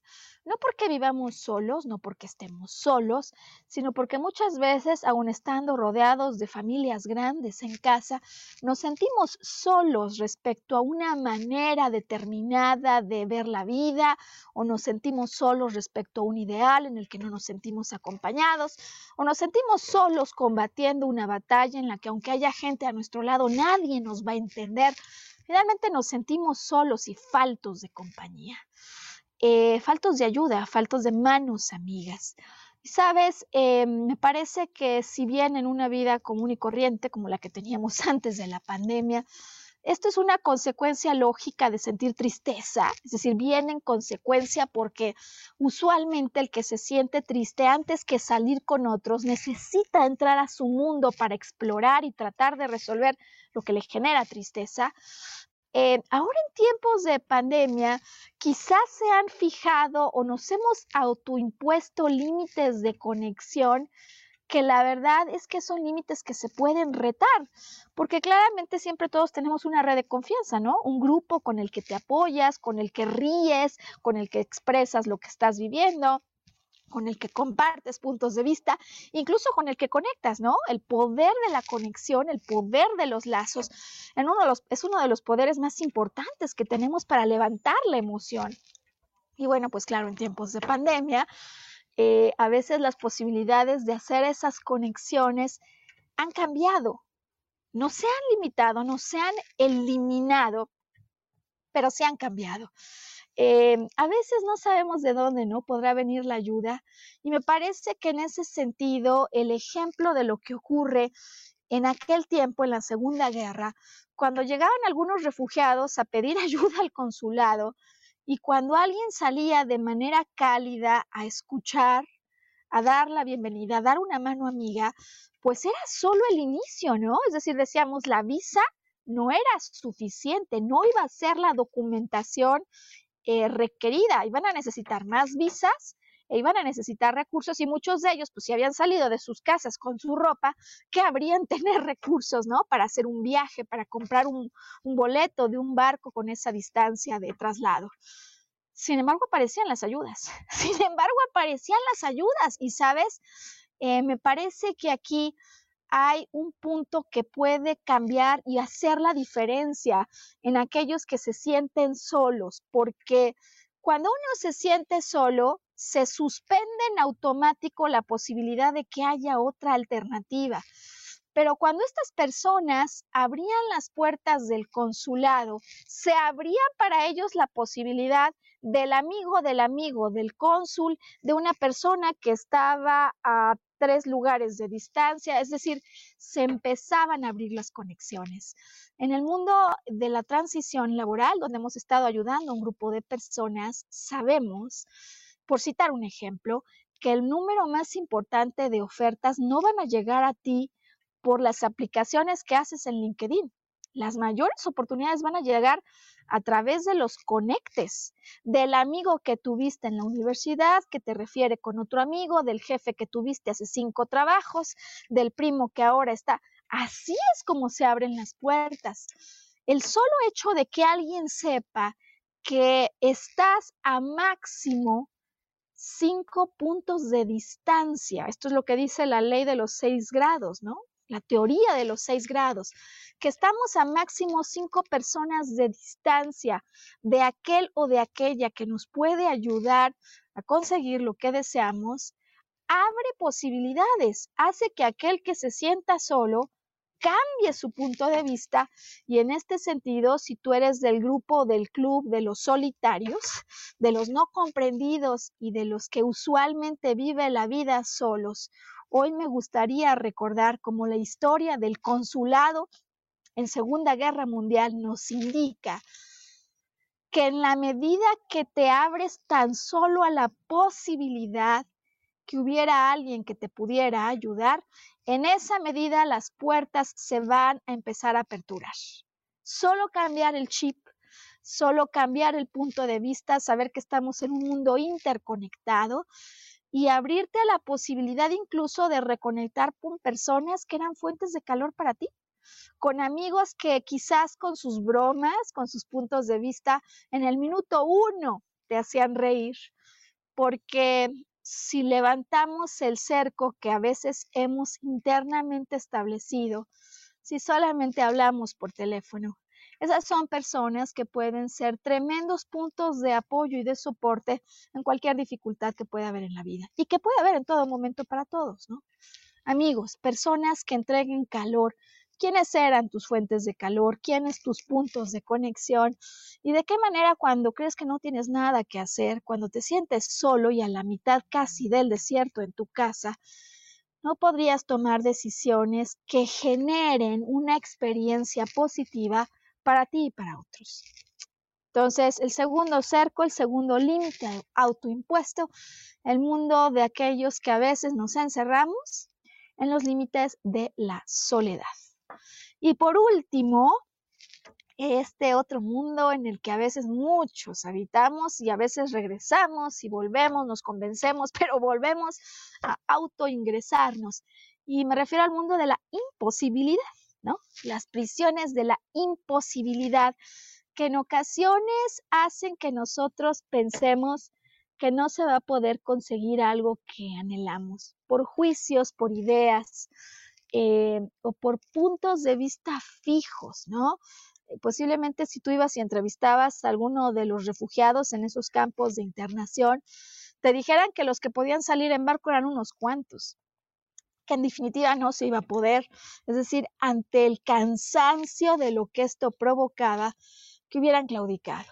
no porque vivamos solos, no porque estemos solos, sino porque muchas veces, aun estando rodeados de familias grandes en casa, nos sentimos solos respecto a una manera determinada de ver la vida o nos sentimos solos respecto a un ideal en el que no nos sentimos acompañados o nos sentimos solos combatiendo una batalla en la que aunque haya gente a nuestro lado, nadie nos va a entender. Finalmente nos sentimos solos y faltos de compañía eh, faltos de ayuda, faltos de manos amigas. Sabes, eh, me parece que si bien en una vida común y corriente como la que teníamos (laughs) antes de la pandemia, esto es una consecuencia lógica de sentir tristeza, es decir, viene en consecuencia porque usualmente el que se siente triste antes que salir con otros necesita entrar a su mundo para explorar y tratar de resolver lo que le genera tristeza. Eh, ahora en tiempos de pandemia, quizás se han fijado o nos hemos autoimpuesto límites de conexión que la verdad es que son límites que se pueden retar, porque claramente siempre todos tenemos una red de confianza, ¿no? Un grupo con el que te apoyas, con el que ríes, con el que expresas lo que estás viviendo con el que compartes puntos de vista, incluso con el que conectas, ¿no? El poder de la conexión, el poder de los lazos, es uno de los poderes más importantes que tenemos para levantar la emoción. Y bueno, pues claro, en tiempos de pandemia, eh, a veces las posibilidades de hacer esas conexiones han cambiado. No se han limitado, no se han eliminado, pero se han cambiado. Em, a veces no sabemos de dónde no podrá venir la ayuda y me parece que en ese sentido el ejemplo de lo que ocurre en aquel tiempo, en la Segunda Guerra, cuando llegaban algunos refugiados a pedir (laughs) ayuda al consulado y cuando alguien salía de manera cálida a escuchar, a dar la bienvenida, a dar una mano amiga, pues era solo el inicio, ¿no? Es decir, decíamos, la visa no era suficiente, no iba a ser la documentación eh, requerida. Iban a necesitar más visas e iban a necesitar recursos y muchos de ellos, pues si habían salido de sus casas con su ropa, que habrían (laughs) tener recursos, ¿no? Para hacer un viaje, para comprar un, boleto de un barco con esa distancia de traslado. Sin embargo, aparecían las ayudas. (laughs) Sin embargo, aparecían las ayudas. Y sabes, eh, me parece que aquí hay un punto que puede cambiar y hacer la diferencia en aquellos que se sienten solos, porque cuando uno se siente solo, se suspende en automático la posibilidad de que haya otra alternativa. Pero cuando estas personas abrían las puertas del consulado, se abría para ellos la posibilidad del amigo del amigo del cónsul, de una persona que estaba a tres lugares de distancia, es decir, se empezaban a abrir las conexiones. En el mundo de la transición laboral, donde hemos estado ayudando a un grupo de personas, sabemos, por citar un ejemplo, que el número más importante de ofertas no van a llegar a ti por las aplicaciones que haces en LinkedIn. Las mayores oportunidades van a llegar a través de los conectes, del amigo que tuviste en la universidad, que te refiere con otro amigo, del jefe que tuviste hace cinco trabajos, del primo que ahora está. Así es como se abren las puertas. El solo hecho de que alguien sepa que estás a máximo cinco puntos de distancia, esto es lo que dice la ley de los seis grados, ¿no? La teoría de los seis grados que estamos a máximo cinco personas de distancia de aquel o de aquella que nos puede ayudar a conseguir lo que deseamos, abre posibilidades, hace que aquel que se sienta solo cambie su punto de vista y en este sentido, si tú eres del grupo, del club de los solitarios, de los no comprendidos y de los que usualmente vive la vida solos, hoy me gustaría recordar como la historia del consulado en Segunda Guerra Mundial nos indica que en la medida que te abres tan solo a la posibilidad que hubiera alguien que te pudiera ayudar, en esa medida las puertas se van a empezar a aperturar. Solo cambiar el chip, solo cambiar el punto de vista, saber que estamos en un mundo interconectado y abrirte a la posibilidad incluso de reconectar con personas que eran fuentes de calor para ti con amigos que quizás con sus bromas, con sus puntos de vista, en el minuto uno te hacían reír, porque si levantamos el cerco que a veces hemos internamente establecido, si solamente hablamos por teléfono, esas son personas que pueden ser tremendos puntos de apoyo y de soporte en cualquier dificultad que pueda haber en la vida y que puede haber en todo momento para todos, ¿no? Amigos, personas que entreguen calor, quiénes eran tus fuentes de calor, quiénes tus puntos de conexión y de qué manera cuando crees que no tienes nada que hacer, cuando te sientes solo y a la mitad casi del desierto en tu casa, no podrías tomar decisiones que generen una experiencia positiva para ti y para otros. Entonces, el segundo cerco, el segundo límite autoimpuesto, el mundo de aquellos que a veces nos encerramos en los límites de la soledad. Y por último, este otro mundo en el que a veces muchos habitamos y a veces regresamos y volvemos, nos convencemos, (laughs) pero volvemos a autoingresarnos. Y me refiero al mundo de la imposibilidad, ¿no? Las prisiones de la imposibilidad que en ocasiones hacen que nosotros pensemos que no se va a poder conseguir algo que anhelamos, por juicios, por ideas, eh, o por puntos de vista fijos, ¿no? Eh, posiblemente si tú ibas y entrevistabas a alguno de los refugiados en esos campos de internación, te dijeran que los que podían salir en barco eran unos cuantos, que en definitiva no se iba a poder, es decir, ante el cansancio de lo que esto provocaba, que hubieran claudicado.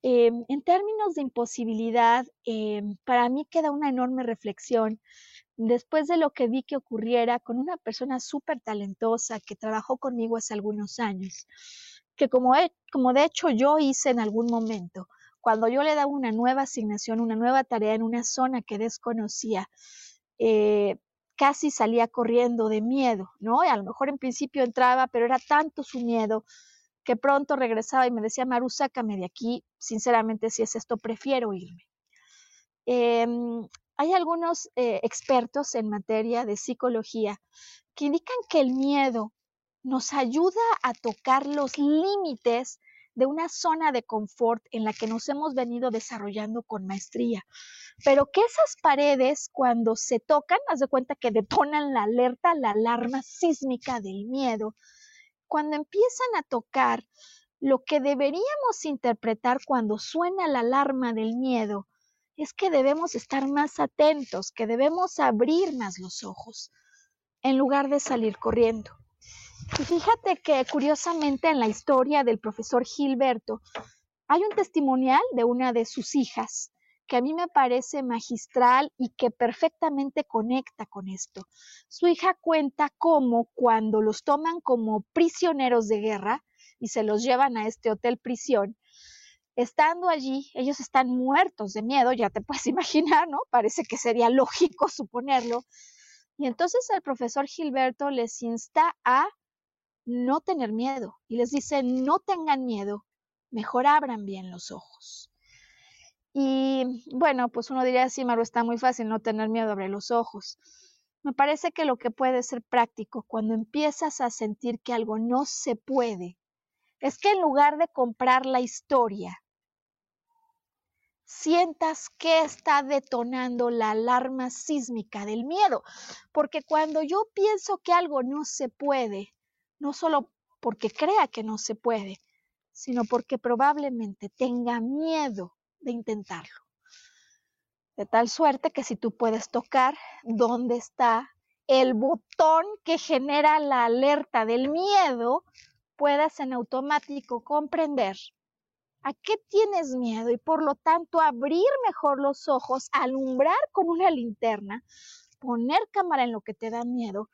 Em, en términos de imposibilidad, em, para mí queda una enorme reflexión después de lo que vi que ocurriera con una persona súper talentosa que trabajó conmigo hace algunos años, que como, como de hecho yo hice en algún momento, cuando yo le daba una nueva asignación, una nueva tarea en una zona que desconocía, eh, casi salía corriendo de miedo, ¿no? Y a lo mejor en principio entraba, pero era tanto su miedo que pronto regresaba y me decía, Maru, sácame de aquí, sinceramente, si es esto, prefiero irme. Em, hay algunos eh, expertos en materia de psicología que indican que el miedo nos ayuda a tocar los límites de una zona de confort en la que nos hemos venido desarrollando con maestría, pero que esas paredes cuando se tocan, haz de cuenta que detonan la alerta, la alarma sísmica del miedo, cuando empiezan a tocar lo que deberíamos interpretar cuando suena la alarma del miedo, es que debemos estar más atentos, que debemos abrir más los ojos en lugar de salir corriendo. Y fíjate que curiosamente en la historia del profesor Gilberto hay un testimonial de una de sus hijas que a mí me parece magistral y que perfectamente conecta con esto. Su hija cuenta cómo cuando los toman como prisioneros de guerra y se los llevan a este hotel prisión, Estando allí, ellos están muertos de miedo, ya te puedes (laughs) imaginar, ¿no? Parece que sería lógico suponerlo. Y entonces el profesor Gilberto les insta a no tener miedo y les dice, no tengan miedo, mejor abran bien los ojos. Y bueno, pues uno diría, sí, Maru, está muy fácil no tener miedo, abre los ojos. Me parece que lo que puede ser práctico cuando empiezas a sentir que algo no se puede, es que en lugar de comprar la historia, sientas que está detonando la alarma sísmica del miedo. Porque cuando yo pienso que algo no se puede, no solo porque crea que no se puede, sino porque probablemente tenga miedo de intentarlo. De tal suerte que si tú puedes tocar dónde está el botón que genera la alerta del miedo, puedas en automático comprender a qué tienes miedo y por lo tanto abrir mejor los ojos, alumbrar con una linterna, poner cámara en lo que te da miedo,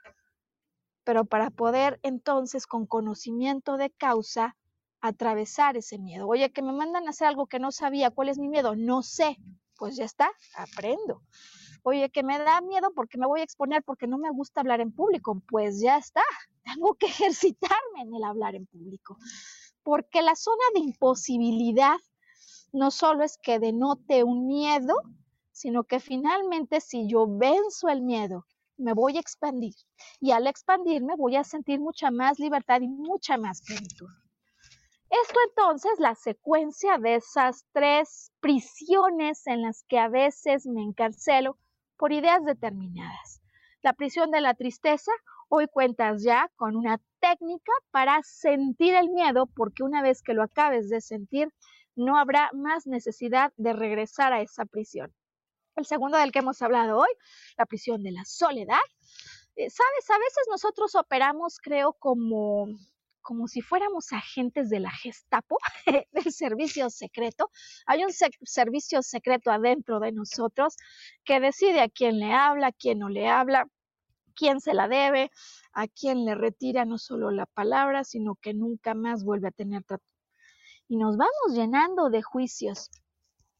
pero para poder entonces con conocimiento de causa atravesar ese miedo. Oye, que me mandan a hacer algo que no sabía, ¿cuál es mi miedo? No sé. Pues ya está, aprendo. Oye, que me da miedo porque me voy a exponer porque no me gusta hablar en público. Pues ya está, (laughs) tengo que ejercitarme en el hablar en público porque la zona de imposibilidad no solo es que denote un miedo, sino que finalmente si yo venzo el miedo, me voy a expandir y al expandirme voy a sentir mucha más libertad y mucha más plenitud. Esto entonces, la secuencia de esas tres prisiones en las que a veces me encarcelo por ideas determinadas. La prisión de la tristeza, hoy cuentas ya con una técnica para sentir el miedo, porque una vez que lo acabes de sentir, no habrá más necesidad de regresar a esa prisión. El segundo del que hemos hablado hoy, la prisión de la soledad. Eh, Sabes, a veces nosotros operamos, creo, como, como si fuéramos agentes de la Gestapo, (laughs) del servicio secreto. Hay un servicio secreto adentro de nosotros que decide a quién le habla, a quién no le habla, quién se la debe, a quién le retira no solo la palabra, sino que nunca más vuelve a tener trato. Y nos vamos llenando de juicios.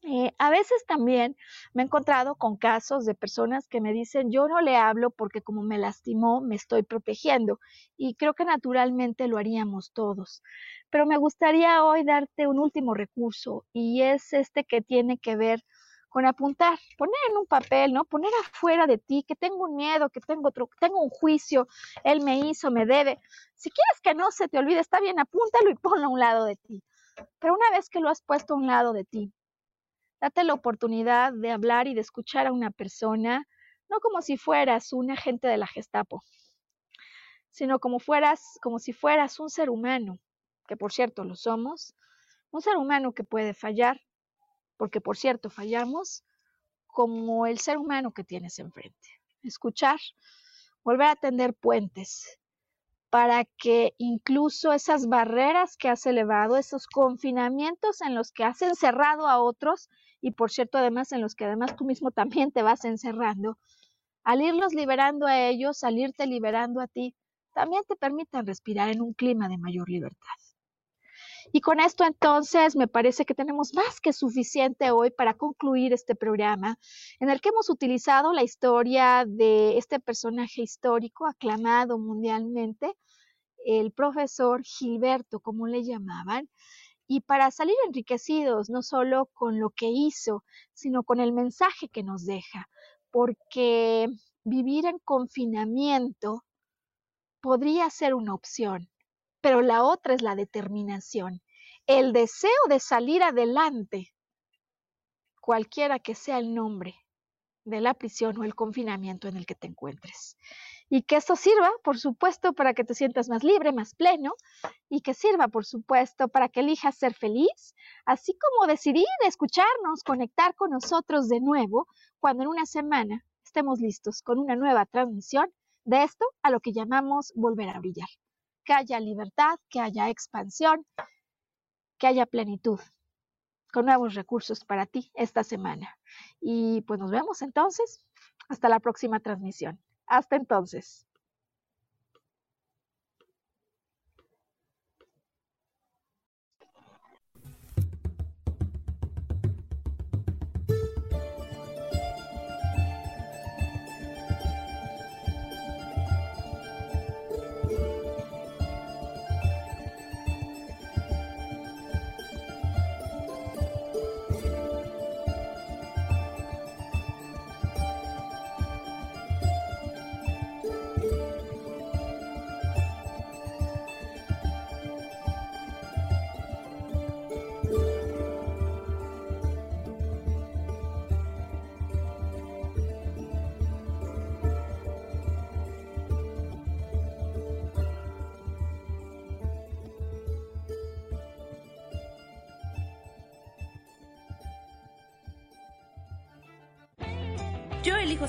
Eh, a veces también me he encontrado con casos de personas que me dicen, yo no le hablo porque como me lastimó, me estoy protegiendo. Y creo que naturalmente lo haríamos todos. Pero me gustaría hoy darte un último recurso y es este que tiene que ver con apuntar, poner en un papel, ¿no? Poner afuera de ti que tengo un miedo, que tengo otro, tengo un juicio, él me hizo, me debe. Si quieres que no se te olvide, está bien, apúntalo y (laughs) ponlo a un lado de ti. Pero una vez que lo has puesto a un lado de ti, date la oportunidad de hablar y de escuchar a una persona, no como si fueras un agente de la Gestapo, sino como fueras, como si fueras un ser humano, que por cierto lo somos, un ser humano que puede fallar, porque por cierto fallamos, como el ser humano que tienes enfrente. Escuchar, volver a tender puentes para que incluso esas barreras que has elevado, esos confinamientos en los que has encerrado a otros y por cierto además en los que además tú mismo también te vas encerrando, al irlos liberando a ellos, al irte liberando a ti, también te permitan respirar en un clima de mayor libertad. Y con esto entonces me parece que tenemos más que suficiente hoy para concluir este programa en el que hemos utilizado la historia de este personaje histórico aclamado mundialmente, el profesor Gilberto, como le llamaban, y para salir enriquecidos no solo con lo que hizo, sino con el mensaje que nos deja, porque vivir en confinamiento podría ser una opción pero la otra es la determinación, el deseo de salir adelante, cualquiera que sea el nombre de la prisión o el confinamiento en el que te encuentres. Y que esto sirva, por supuesto, para que te sientas más libre, más pleno, y que sirva, por supuesto, para que elijas ser feliz, así como decidir escucharnos, conectar con nosotros de nuevo, cuando en una semana estemos listos con una nueva transmisión de esto a lo que llamamos volver a brillar que haya libertad, que haya expansión, que haya plenitud, con nuevos recursos para ti esta semana. Y pues nos vemos entonces. Hasta la próxima transmisión. Hasta entonces.